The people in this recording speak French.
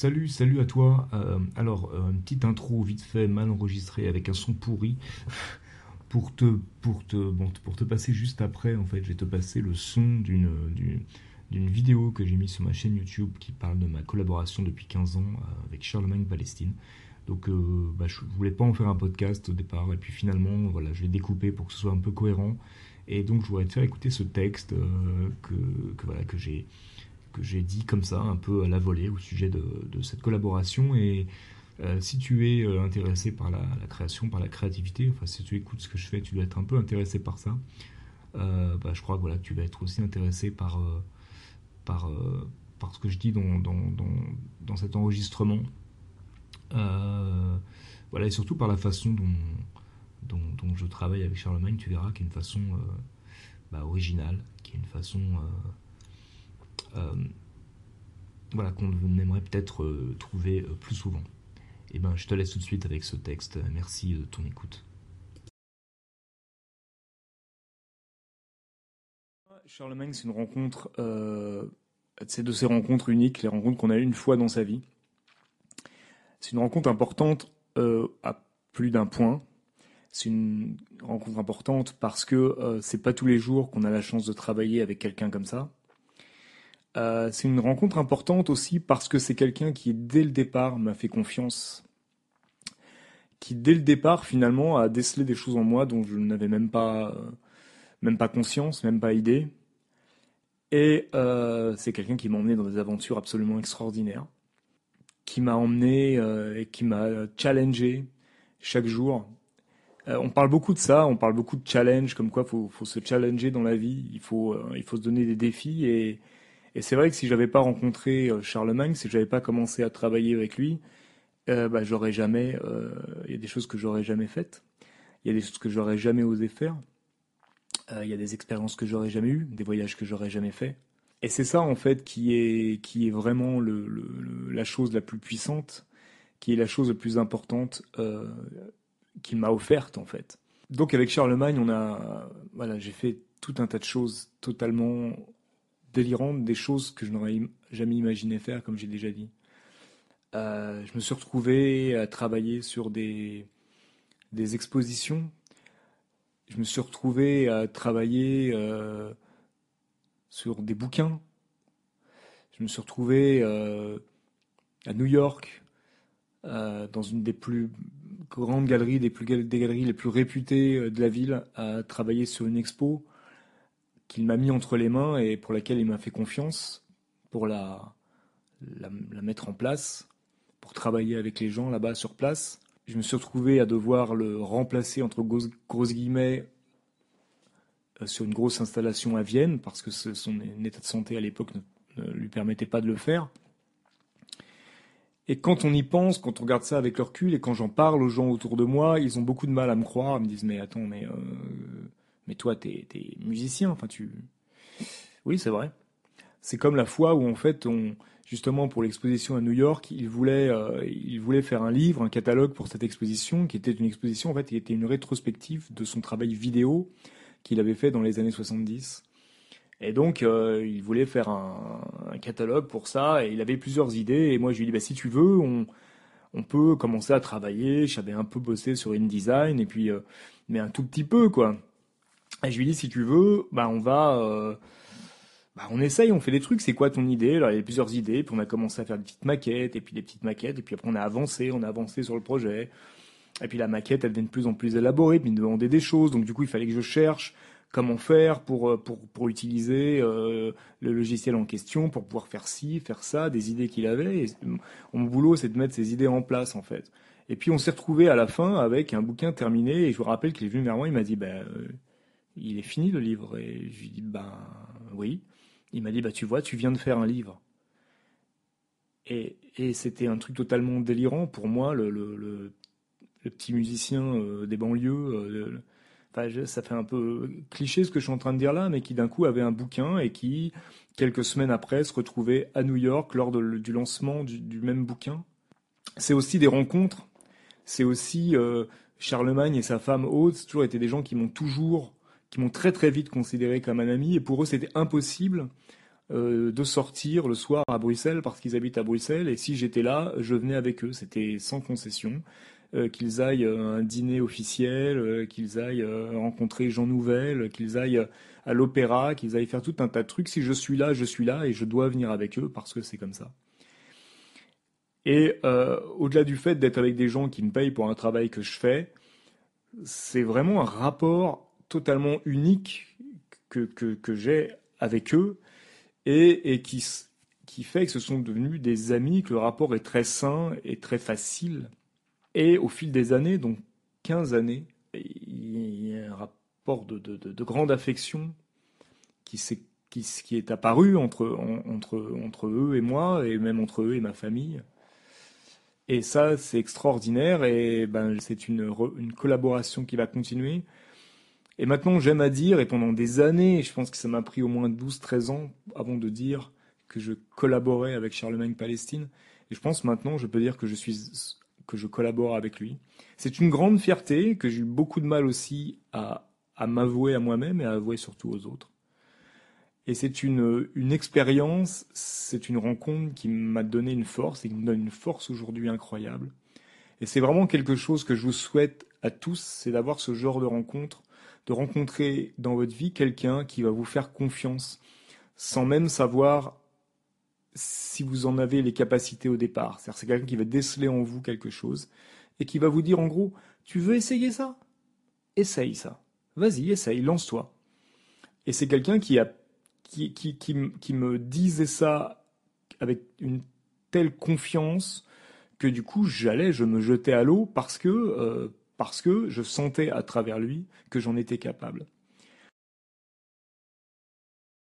Salut, salut à toi. Euh, alors, euh, une petite intro vite fait, mal enregistrée, avec un son pourri. pour te, passer juste après, en fait, je vais te passer le son d'une, vidéo que j'ai mise sur ma chaîne YouTube qui parle de ma collaboration depuis 15 ans euh, avec Charlemagne Palestine. Donc, bah, je voulais pas en faire un podcast au départ, et puis finalement, voilà, je l'ai découpé pour que ce soit un peu cohérent. Et donc, je voudrais te faire écouter ce texte que, voilà, que j'ai que j'ai dit comme ça, un peu à la volée, au sujet de, cette collaboration. Et euh, si tu es euh, intéressé par la, création, par la créativité, enfin si tu écoutes ce que je fais, tu dois être un peu intéressé par ça. Euh, bah, je crois que voilà, tu vas être aussi intéressé par, par, par ce que je dis dans, dans, dans, cet enregistrement. voilà, et surtout par la façon dont, je travaille avec Charlemagne, tu verras qu'il y a une façon bah, originale, qui est une façon voilà, qu'on aimerait peut-être euh, trouver euh, plus souvent. Et eh ben, je te laisse tout de suite avec ce texte. Merci de ton écoute. Charlemagne, c'est une rencontre, c'est de ces rencontres uniques, les rencontres qu'on a une fois dans sa vie. C'est une rencontre importante à plus d'un point. C'est une rencontre importante parce que c'est pas tous les jours qu'on a la chance de travailler avec quelqu'un comme ça. Euh, c'est une rencontre importante aussi parce que c'est quelqu'un qui, dès le départ, m'a fait confiance. Qui, dès le départ, finalement, a décelé des choses en moi dont je n'avais même pas, euh, même pas conscience, même pas idée. Et euh, c'est quelqu'un qui m'a emmené dans des aventures absolument extraordinaires, qui m'a emmené et qui m'a challengé chaque jour. on parle beaucoup de ça, on parle beaucoup de challenge, comme quoi il faut, faut, se challenger dans la vie, il faut, il faut se donner des défis et, et c'est vrai que si j'avais pas rencontré euh, Charlemagne, si j'avais pas commencé à travailler avec lui, euh, bah, j'aurais jamais. Euh, il y a des choses que j'aurais jamais faites. Il y a des choses que j'aurais jamais osé faire. Il y a des expériences que j'aurais jamais eues, des voyages que j'aurais jamais faits. Et c'est ça en fait qui est qui est vraiment le, la chose la plus puissante, qui est la chose la plus importante qu'il m'a offerte en fait. Donc avec Charlemagne, on a voilà, j'ai fait tout un tas de choses totalement délirantes, des choses que je n'aurais jamais imaginé faire, comme j'ai déjà dit. Euh, je me suis retrouvé à travailler sur des, des expositions. Je me suis retrouvé à travailler euh, sur des bouquins. Je me suis retrouvé euh, à New York, dans une des plus grandes galeries, des, plus, des galeries les plus réputées de la ville, à travailler sur une expo qu'il m'a mis entre les mains et pour laquelle il m'a fait confiance pour la, la, mettre en place, pour travailler avec les gens là-bas sur place. Je me suis retrouvé à devoir le remplacer entre grosses, guillemets euh, sur une grosse installation à Vienne parce que son état de santé à l'époque ne, lui permettait pas de le faire. Et quand on y pense, quand on regarde ça avec le recul et quand j'en parle aux gens autour de moi, ils ont beaucoup de mal à me croire, ils me disent mais attends mais euh, mais toi, tu es, musicien, enfin tu. Oui, c'est vrai. C'est comme la fois où en fait, justement pour l'exposition à New York, il voulait, euh, il voulait faire un livre, un catalogue pour cette exposition, qui était une exposition en fait, qui était une rétrospective de son travail vidéo qu'il avait fait dans les années 70. Et donc, euh, il voulait faire un, catalogue pour ça, et il avait plusieurs idées. Et moi, je lui ai dit, bah, si tu veux, on, on peut commencer à travailler. J'avais un peu bossé sur InDesign, et puis, euh, mais un tout petit peu, quoi. Et je lui dis si tu veux, bah on va, euh, bah on essaye, on fait des trucs. C'est quoi ton idée? Alors il y a plusieurs idées, puis on a commencé à faire des petites maquettes, et puis des petites maquettes, et puis après on a avancé, on a avancé sur le projet. Et puis la maquette, elle devient de plus en plus élaborée, puis il me demandait des choses. Donc du coup, il fallait que je cherche comment faire pour, euh, pour, pour utiliser euh, le logiciel en question, pour pouvoir faire ci, faire ça, des idées qu'il avait. Et mon boulot, c'est de mettre ces idées en place, en fait. Et puis on s'est retrouvé à la fin avec un bouquin terminé, et je vous rappelle qu'il est venu vers moi, il m'a dit, ben il est fini le livre. Et je lui dis, ben oui. Il m'a dit, bah tu vois, tu viens de faire un livre. Et, et c'était un truc totalement délirant pour moi, le, le, petit musicien euh, des banlieues. Euh, ça fait un peu cliché ce que je suis en train de dire là, mais qui d'un coup avait un bouquin et qui, quelques semaines après, se retrouvait à New York lors du lancement du, même bouquin. C'est aussi des rencontres. C'est aussi euh, Charlemagne et sa femme Haute, toujours été des gens qui m'ont toujours qui m'ont très très vite considéré comme un ami, et pour eux c'était impossible euh, de sortir le soir à Bruxelles parce qu'ils habitent à Bruxelles. Et si j'étais là, je venais avec eux. C'était sans concession. Euh, qu'ils aillent à un dîner officiel, qu'ils aillent rencontrer Jean Nouvel, qu'ils aillent à l'opéra, qu'ils aillent faire tout un tas de trucs. Si je suis là, je suis là et je dois venir avec eux parce que c'est comme ça. Et au-delà du fait d'être avec des gens qui me payent pour un travail que je fais, c'est vraiment un rapport totalement unique que, que, j'ai avec eux et, et qui, qui fait que ce sont devenus des amis, que le rapport est très sain et très facile. Et au fil des années, donc 15 années, il y a un rapport de, de, de, grande affection qui, est, qui, qui est apparu entre, entre, entre eux et moi, et même entre eux et ma famille. Et ça, c'est extraordinaire et ben, c'est une, une collaboration qui va continuer. Et maintenant, j'aime à dire, et pendant des années, je pense que ça m'a pris au moins 12-13 ans avant de dire que je collaborais avec Charlemagne Palestine. Et je pense maintenant, je peux dire que je suis que je collabore avec lui. C'est une grande fierté que j'ai eu beaucoup de mal aussi à, m'avouer à moi-même et à avouer surtout aux autres. Et c'est une, une expérience, c'est une rencontre qui m'a donné une force et qui me donne une force aujourd'hui incroyable. Et c'est vraiment quelque chose que je vous souhaite à tous, c'est d'avoir ce genre de rencontre, de rencontrer dans votre vie quelqu'un qui va vous faire confiance, sans même savoir si vous en avez les capacités au départ. C'est-à-dire c'est quelqu'un qui va déceler en vous quelque chose et qui va vous dire en gros, tu veux essayer ça? Essaye ça. Vas-y, essaye, lance-toi. Et c'est quelqu'un qui a qui, qui, qui, me disait ça avec une telle confiance que du coup j'allais, je me jetais à l'eau parce que, euh, parce que je sentais à travers lui que j'en étais capable.